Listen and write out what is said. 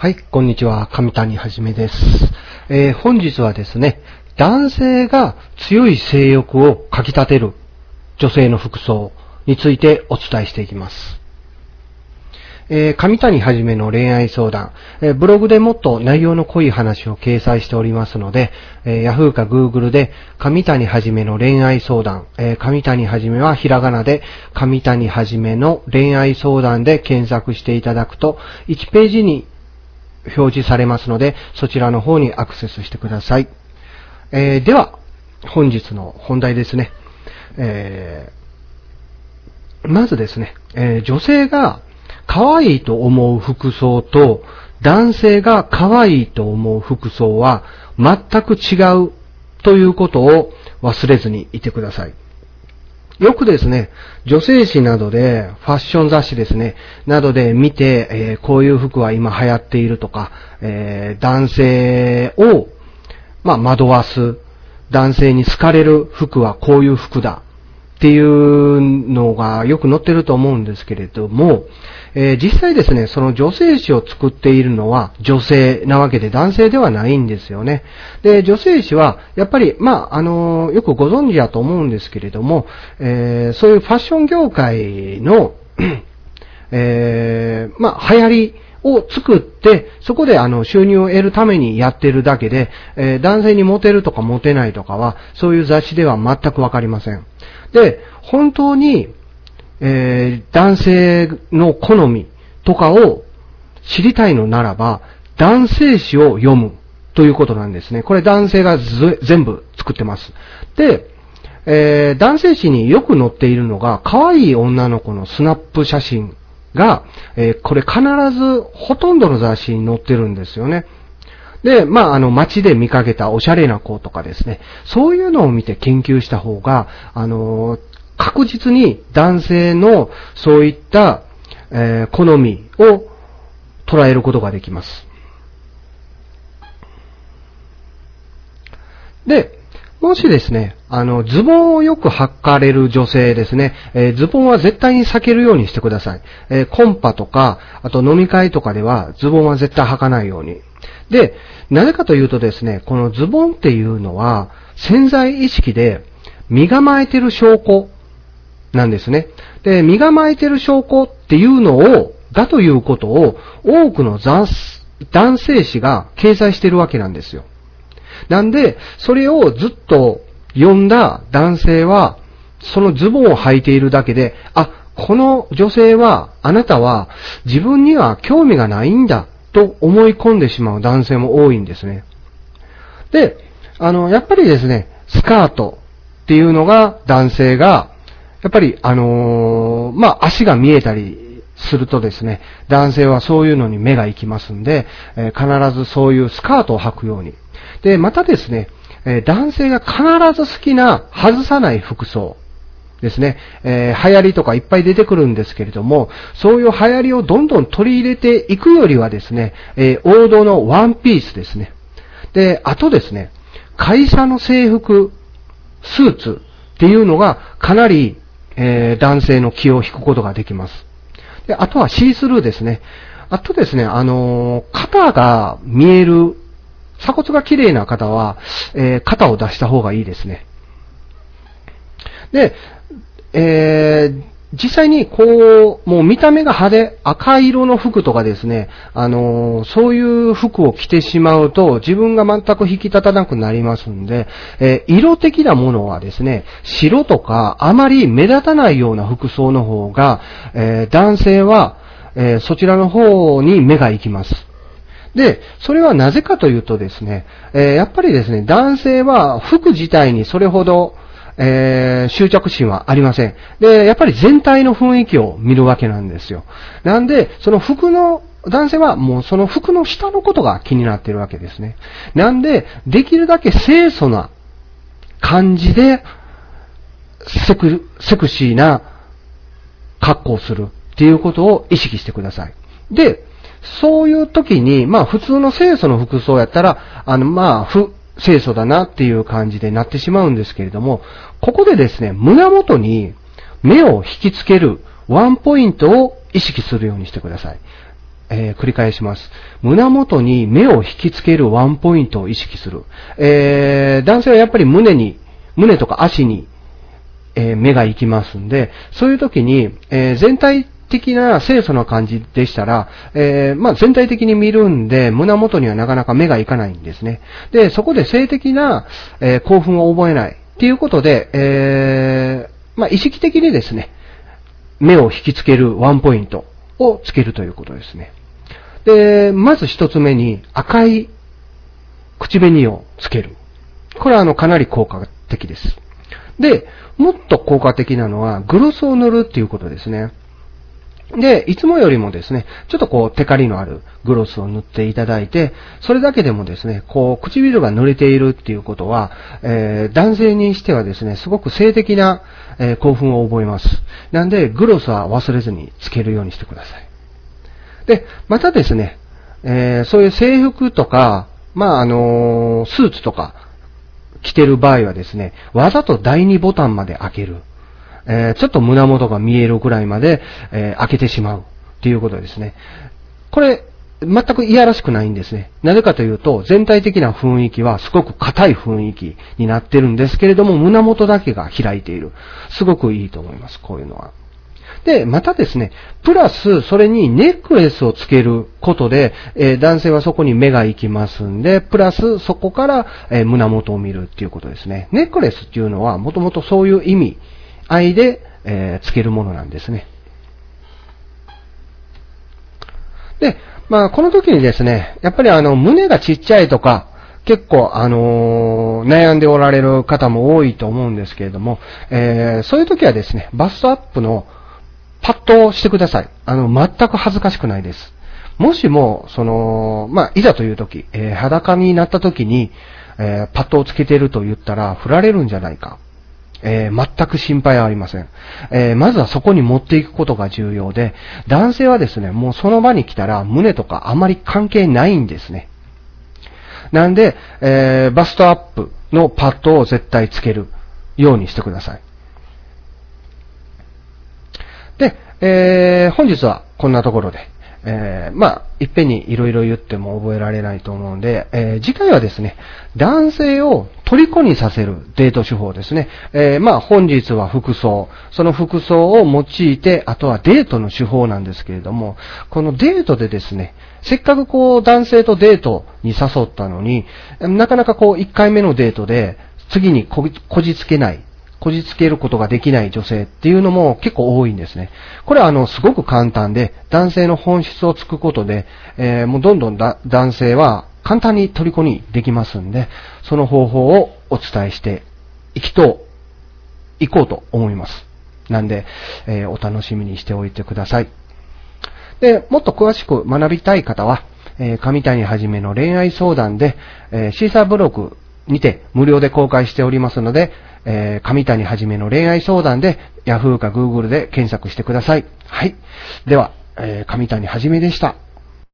はい、こんにちは。上谷はじめです。えー本日はですね、男性が強い性欲をかき立てる女性の服装についてお伝えしていきます。えー上谷はじめの恋愛相談、えーブログでもっと内容の濃い話を掲載しておりますので、えー Yahoo か Google で上谷はじめの恋愛相談、えー上谷はじめはひらがなで上谷はじめの恋愛相談で検索していただくと、1ページに表示されますので、そちらの方にアクセスしてください。えーでは、本日の本題ですね。えーまずですね、えー女性が可愛いと思う服装と男性が可愛いと思う服装は全く違うということを忘れずにいてください。よくですね、女性誌などで、ファッション雑誌ですね、などで見て、えーこういう服は今流行っているとか、えー男性を、まあ、惑わす、男性に好かれる服はこういう服だ、っていうのがよく載ってると思うんですけれども、えー実際ですね、その女性誌を作っているのは女性なわけで男性ではないんですよね。で、女性誌は、やっぱり、まあ、あのーよくご存知だと思うんですけれども、えーそういうファッション業界の、えーまあ、流行りを作って、そこであの収入を得るためにやってるだけで、えー男性にモテるとかモテないとかは、そういう雑誌では全くわかりません。で、本当に、えー男性の好みとかを知りたいのならば、男性誌を読むということなんですね。これ男性が全部作ってます。で、えー男性誌によく載っているのが、可愛い女の子のスナップ写真が、えーこれ必ずほとんどの雑誌に載ってるんですよね。で、まあ、あの、街で見かけたおしゃれな子とかですね、そういうのを見て研究した方が、あの確実に男性のそういった、えー好みを捉えることができます。で、もしですね、あの、ズボンをよく履かれる女性ですね、えーズボンは絶対に避けるようにしてください。えーコンパとか、あと飲み会とかではズボンは絶対履かないように。で、なぜかというとですね、このズボンっていうのは潜在意識で身構えてる証拠なんですね。で、身構えてる証拠っていうのを、だということを多くの男性誌が掲載してるわけなんですよ。なんで、それをずっと読んだ男性は、そのズボンを履いているだけで、あ、この女性は、あなたは自分には興味がないんだと思い込んでしまう男性も多いんですね。で、あの、やっぱりですね、スカートっていうのが男性が、やっぱり、あのーまあ、足が見えたりするとですね、男性はそういうのに目が行きますんで、えー必ずそういうスカートを履くように。で、またですね、えー男性が必ず好きな外さない服装。ですね、えー流行りとかいっぱい出てくるんですけれども、そういう流行りをどんどん取り入れていくよりはですね、えー王道のワンピースですね。で、あとですね、会社の制服、スーツっていうのがかなり、えー男性の気を引くことができます。で、あとはシースルーですね。あとですね、あの肩が見える、鎖骨が綺麗な方は、え肩を出した方がいいですね。で、えー実際にこう、もう見た目が派手、赤色の服とかですね、あのーそういう服を着てしまうと自分が全く引き立たなくなりますんで、えー色的なものはですね、白とかあまり目立たないような服装の方が、えー男性は、えーそちらの方に目が行きます。で、それはなぜかというとですね、えーやっぱりですね、男性は服自体にそれほど、えー執着心はありません。で、やっぱり全体の雰囲気を見るわけなんですよ。なんで、その服の、男性はもうその服の下のことが気になっているわけですね。なんで、できるだけ清楚な感じで、セク、セクシーな格好をするっていうことを意識してください。で、そういう時に、まあ普通の清楚の服装やったら、あのまあ、不、清楚だなっていう感じでなってしまうんですけれども、ここでですね、胸元に目を引きつけるワンポイントを意識するようにしてください。えー、繰り返します。胸元に目を引きつけるワンポイントを意識する。えー、男性はやっぱり胸に、胸とか足に、えー、目が行きますんで、そういう時に、え全体的な清楚な感じでしたら、えまあ、全体的に見るんで、胸元にはなかなか目がいかないんですね。で、そこで性的な、え興奮を覚えない。っていうことで、えまあ、意識的にですね、目を引きつけるワンポイントをつけるということですね。で、まず一つ目に赤い口紅をつける。これはあの、かなり効果的です。で、もっと効果的なのは、グロスを塗るっていうことですね。で、いつもよりもですね、ちょっとこう、テカリのあるグロスを塗っていただいて、それだけでもですね、こう、唇が濡れているっていうことは、えー、男性にしてはですね、すごく性的な、えー、興奮を覚えます。なんで、グロスは忘れずにつけるようにしてください。で、またですね、えー、そういう制服とか、まあ、あのスーツとか着てる場合はですね、わざと第2ボタンまで開ける。えー、ちょっと胸元が見えるくらいまで、えー、開けてしまうっていうことですね。これ、全くいやらしくないんですね。なぜかというと、全体的な雰囲気はすごく硬い雰囲気になってるんですけれども、胸元だけが開いている。すごくいいと思います、こういうのは。で、またですね、プラス、それにネックレスをつけることで、えー、男性はそこに目が行きますんで、プラス、そこから、えー、胸元を見るっていうことですね。ネックレスっていうのは、もともとそういう意味、愛で、えー、つけるものなんですね。で、まあ、この時にですね、やっぱりあの、胸がちっちゃいとか、結構、あのー、悩んでおられる方も多いと思うんですけれども、えー、そういう時はですね、バストアップのパッドをしてください。あの、全く恥ずかしくないです。もしも、その、まあ、いざという時、えー、裸になった時に、えー、パッドをつけてると言ったら、振られるんじゃないか。えー、全く心配はありません。えー、まずはそこに持っていくことが重要で、男性はですね、もうその場に来たら胸とかあまり関係ないんですね。なんで、えー、バストアップのパッドを絶対つけるようにしてください。で、え、本日はこんなところで。えー、まあ、いっぺんにいろいろ言っても覚えられないと思うんで、えー、次回はですね、男性を虜にさせるデート手法ですね。えー、まあ、本日は服装。その服装を用いて、あとはデートの手法なんですけれども、このデートでですね、せっかくこう男性とデートに誘ったのに、なかなかこう1回目のデートで次にこじつけないこじつけることができない女性っていうのも結構多いんですね。これはあの、すごく簡単で、男性の本質をつくことで、えー、もうどんどん男性は簡単に虜にできますんで、その方法をお伝えしていきと、いこうと思います。なんで、えー、お楽しみにしておいてください。で、もっと詳しく学びたい方は、えー、上谷はじめの恋愛相談で、えー、シーサーブログにて無料で公開しておりますので、えー、上谷はじめの恋愛相談で Yahoo か Google で検索してください。はい。では、えー、上谷はじめでした。